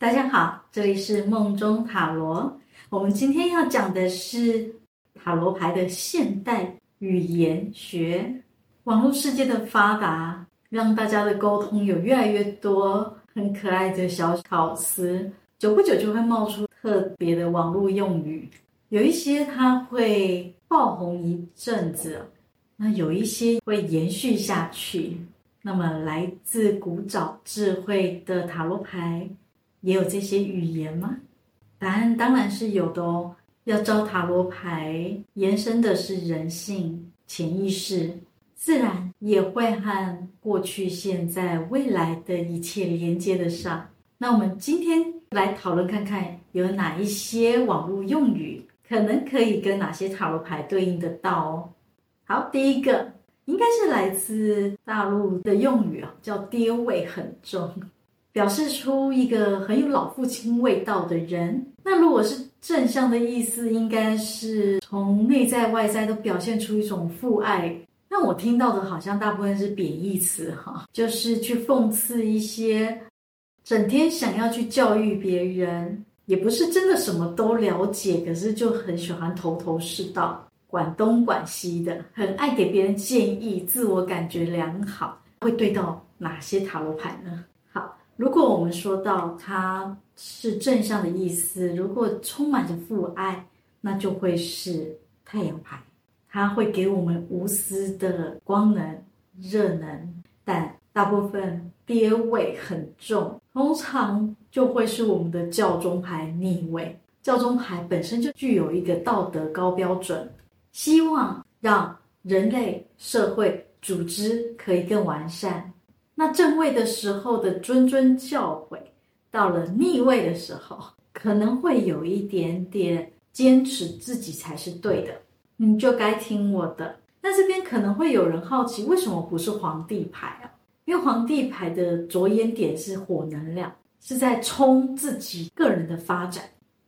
大家好，这里是梦中塔罗。我们今天要讲的是塔罗牌的现代语言学。网络世界的发达，让大家的沟通有越来越多很可爱的小巧思，久不久就会冒出特别的网络用语。有一些它会爆红一阵子，那有一些会延续下去。那么，来自古早智慧的塔罗牌。也有这些语言吗？答案当然是有的哦。要招塔罗牌，延伸的是人性、潜意识，自然也会和过去、现在、未来的一切连接得上。那我们今天来讨论看看，有哪一些网络用语可能可以跟哪些塔罗牌对应得到哦。好，第一个应该是来自大陆的用语啊，叫“爹味很重”。表示出一个很有老父亲味道的人。那如果是正向的意思，应该是从内在外在都表现出一种父爱。那我听到的好像大部分是贬义词哈，就是去讽刺一些整天想要去教育别人，也不是真的什么都了解，可是就很喜欢头头是道，管东管西的，很爱给别人建议，自我感觉良好。会对到哪些塔罗牌呢？如果我们说到它是正向的意思，如果充满着父爱，那就会是太阳牌，它会给我们无私的光能、热能，但大部分爹味很重，通常就会是我们的教宗牌逆位。教宗牌本身就具有一个道德高标准，希望让人类、社会、组织可以更完善。那正位的时候的谆谆教诲，到了逆位的时候，可能会有一点点坚持自己才是对的，你就该听我的。那这边可能会有人好奇，为什么不是皇帝牌啊？因为皇帝牌的着眼点是火能量，是在冲自己个人的发展，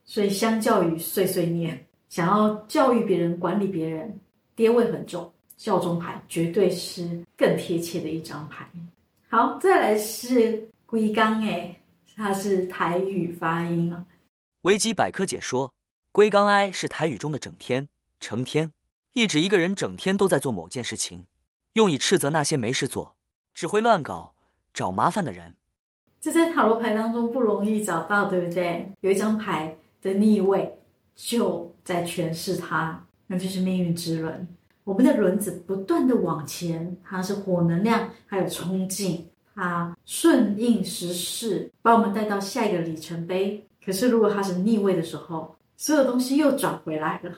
所以相较于碎碎念，想要教育别人、管理别人，爹味很重，教宗牌绝对是更贴切的一张牌。好，再来是龟缸哎，它是台语发音啊。维基百科解说：龟刚哀是台语中的整天、成天，意指一个人整天都在做某件事情，用以斥责那些没事做、只会乱搞、找麻烦的人。这在塔罗牌当中不容易找到，对不对？有一张牌的逆位就在诠释它，那就是命运之轮。我们的轮子不断的往前，它是火能量，还有冲劲，它顺应时势，把我们带到下一个里程碑。可是如果它是逆位的时候，所有东西又转回来了，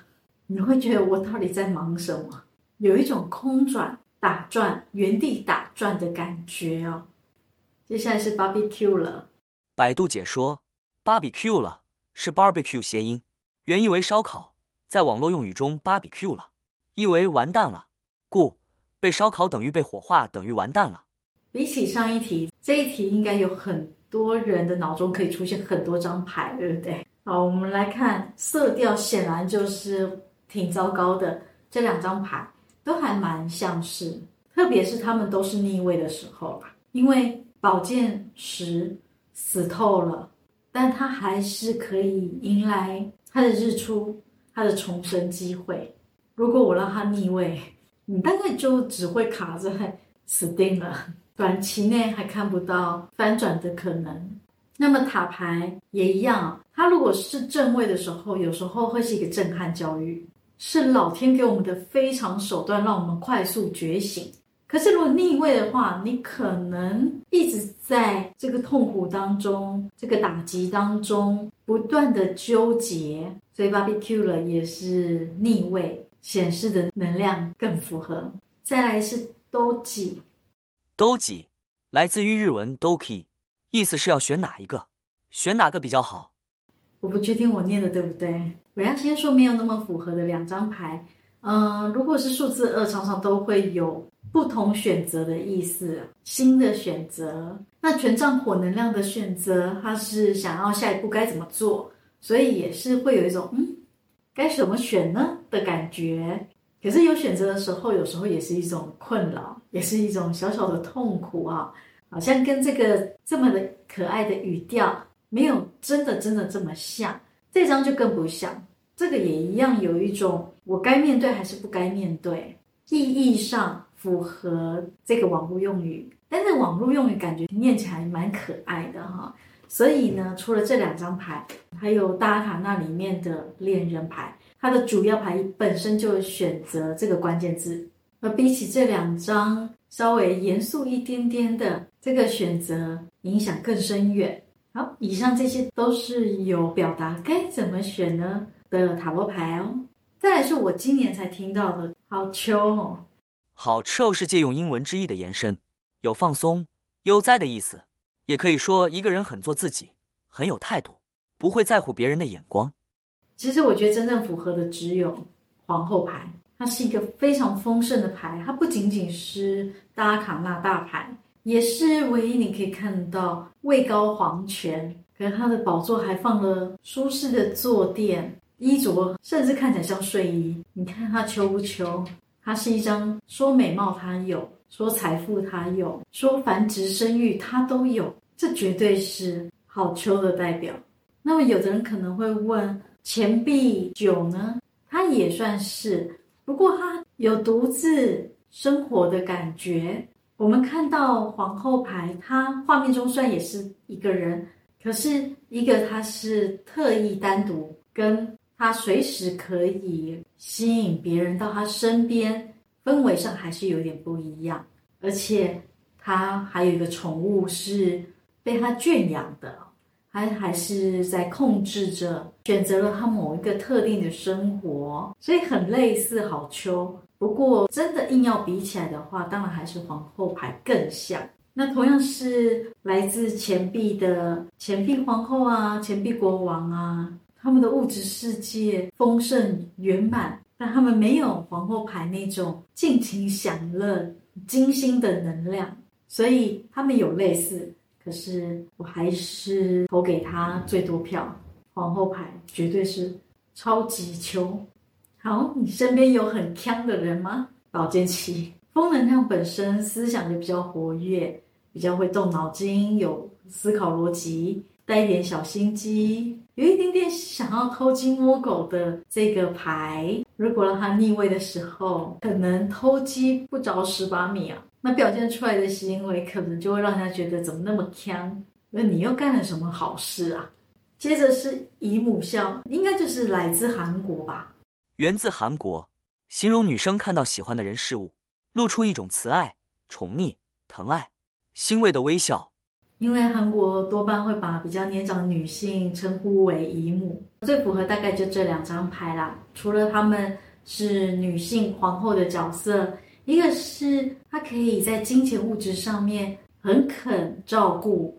你会觉得我到底在忙什么？有一种空转、打转、原地打转的感觉哦。接下来是 barbecue 了。百度解说：barbecue 了是 barbecue 谐音，原意为烧烤，在网络用语中 barbecue 了。意为完蛋了，故被烧烤等于被火化，等于完蛋了。比起上一题，这一题应该有很多人的脑中可以出现很多张牌，对不对？好，我们来看色调，显然就是挺糟糕的。这两张牌都还蛮像是，特别是他们都是逆位的时候吧，因为宝剑十死透了，但他还是可以迎来他的日出，他的重生机会。如果我让他逆位，你大概就只会卡在死定了，短期内还看不到翻转的可能。那么塔牌也一样，它如果是正位的时候，有时候会是一个震撼教育，是老天给我们的非常手段，让我们快速觉醒。可是如果逆位的话，你可能一直在这个痛苦当中，这个打击当中不断的纠结，所以 barbecue 了也是逆位。显示的能量更符合。再来是 doji，doji 来自于日文 doki，意思是要选哪一个，选哪个比较好。我不确定我念的对不对。我要先说没有那么符合的两张牌。嗯、呃，如果是数字二，常常都会有不同选择的意思，新的选择。那权杖火能量的选择，它是想要下一步该怎么做，所以也是会有一种嗯。该怎么选呢的感觉？可是有选择的时候，有时候也是一种困扰，也是一种小小的痛苦啊！好像跟这个这么的可爱的语调没有真的真的这么像。这张就更不像，这个也一样有一种我该面对还是不该面对，意义上符合这个网络用语，但是网络用语感觉念起来蛮可爱的哈。所以呢，除了这两张牌，还有大阿卡那里面的恋人牌，它的主要牌本身就选择这个关键字，而比起这两张稍微严肃一点点的这个选择，影响更深远。好，以上这些都是有表达该怎么选呢的塔罗牌哦。再来是我今年才听到的好秋哦，好秋是借用英文之意的延伸，有放松、悠哉的意思，也可以说一个人很做自己，很有态度，不会在乎别人的眼光。其实我觉得真正符合的只有皇后牌，它是一个非常丰盛的牌，它不仅仅是大阿卡那大牌。也是唯一你可以看到位高皇权，可是他的宝座还放了舒适的坐垫，衣着甚至看起来像睡衣。你看他秋不秋？他是一张说美貌他有，说财富他有，说繁殖生育他都有，这绝对是好秋的代表。那么有的人可能会问，钱币九呢？他也算是，不过他有独自生活的感觉。我们看到皇后牌，它画面中虽然也是一个人，可是一个他是特意单独，跟他随时可以吸引别人到他身边，氛围上还是有点不一样。而且他还有一个宠物是被他圈养的，他还是在控制着，选择了他某一个特定的生活，所以很类似好秋。不过，真的硬要比起来的话，当然还是皇后牌更像。那同样是来自钱币的钱币皇后啊，钱币国王啊，他们的物质世界丰盛圆满，但他们没有皇后牌那种尽情享乐、精心的能量，所以他们有类似。可是我还是投给他最多票，皇后牌绝对是超级秋。好，你身边有很锵的人吗？宝剑七，风能量本身思想就比较活跃，比较会动脑筋，有思考逻辑，带一点小心机，有一点点想要偷鸡摸狗的这个牌。如果让他逆位的时候，可能偷鸡不着蚀把米啊，那表现出来的行为可能就会让他觉得怎么那么锵？那你又干了什么好事啊？接着是姨母笑，应该就是来自韩国吧。源自韩国，形容女生看到喜欢的人事物，露出一种慈爱、宠溺、疼爱、欣慰的微笑。因为韩国多半会把比较年长的女性称呼为姨母，最符合大概就这两张牌啦。除了她们是女性皇后的角色，一个是她可以在金钱物质上面很肯照顾，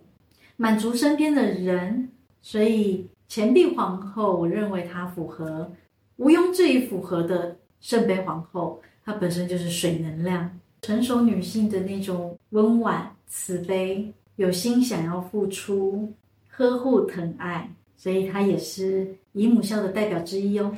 满足身边的人，所以钱币皇后，我认为她符合。毋庸置疑符合的圣杯皇后，她本身就是水能量，成熟女性的那种温婉、慈悲，有心想要付出、呵护、疼爱，所以他也是姨母笑的代表之一哦。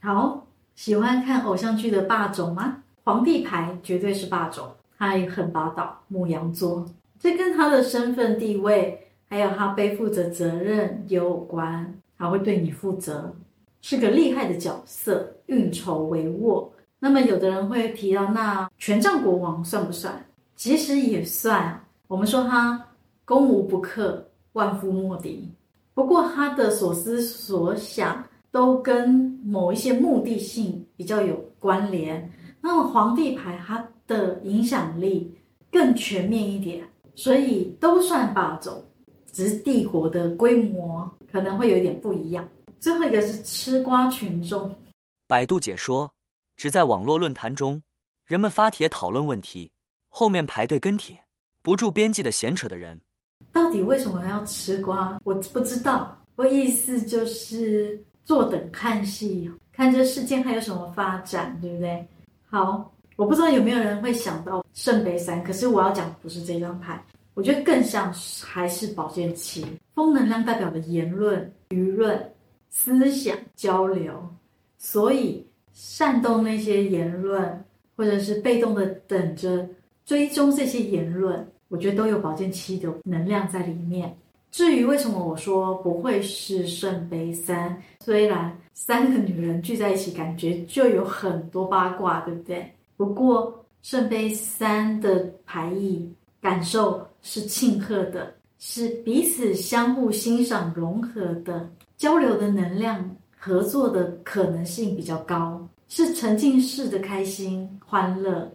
好，喜欢看偶像剧的霸总吗？皇帝牌绝对是霸总，他也很霸道，牡羊座，这跟他的身份地位，还有他背负着责任有关，他会对你负责。是个厉害的角色，运筹帷幄。那么，有的人会提到，那权杖国王算不算？其实也算。我们说他攻无不克，万夫莫敌。不过，他的所思所想都跟某一些目的性比较有关联。那么，皇帝牌它的影响力更全面一点，所以都算霸总，只是帝国的规模可能会有点不一样。最后一个是吃瓜群众。百度解说，只在网络论坛中，人们发帖讨论问题，后面排队跟帖，不住边际的闲扯的人，底为什么要吃瓜？我不知道。我意思就是坐等看戏，看这事件还有什么发展，对不对？好，我不知道有没有人会想到圣杯三，可是我要讲不是这张牌，我觉得更像还是宝剑七，风能量代表的言论、舆论。思想交流，所以煽动那些言论，或者是被动的等着追踪这些言论，我觉得都有保健期的能量在里面。至于为什么我说不会是圣杯三，虽然三个女人聚在一起，感觉就有很多八卦，对不对？不过圣杯三的牌意感受是庆贺的，是彼此相互欣赏、融合的，交流的能量、合作的可能性比较高，是沉浸式的开心、欢乐。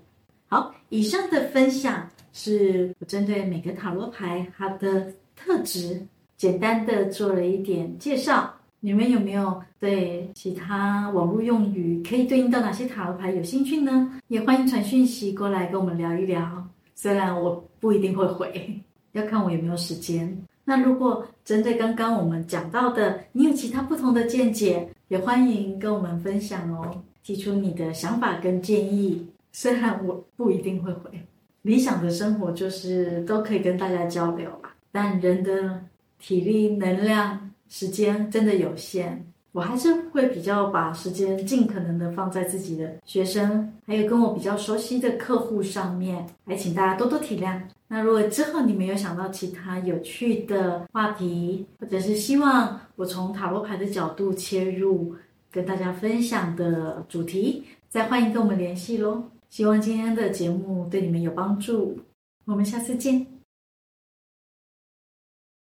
好，以上的分享是我针对每个塔罗牌它的。特质简单的做了一点介绍，你们有没有对其他网络用语可以对应到哪些塔罗牌有兴趣呢？也欢迎传讯息过来跟我们聊一聊。虽然我不一定会回，要看我有没有时间。那如果针对刚刚我们讲到的，你有其他不同的见解，也欢迎跟我们分享哦，提出你的想法跟建议。虽然我不一定会回，理想的生活就是都可以跟大家交流吧。但人的体力、能量、时间真的有限，我还是会比较把时间尽可能的放在自己的学生，还有跟我比较熟悉的客户上面，还请大家多多体谅。那如果之后你们有想到其他有趣的话题，或者是希望我从塔罗牌的角度切入跟大家分享的主题，再欢迎跟我们联系喽。希望今天的节目对你们有帮助，我们下次见。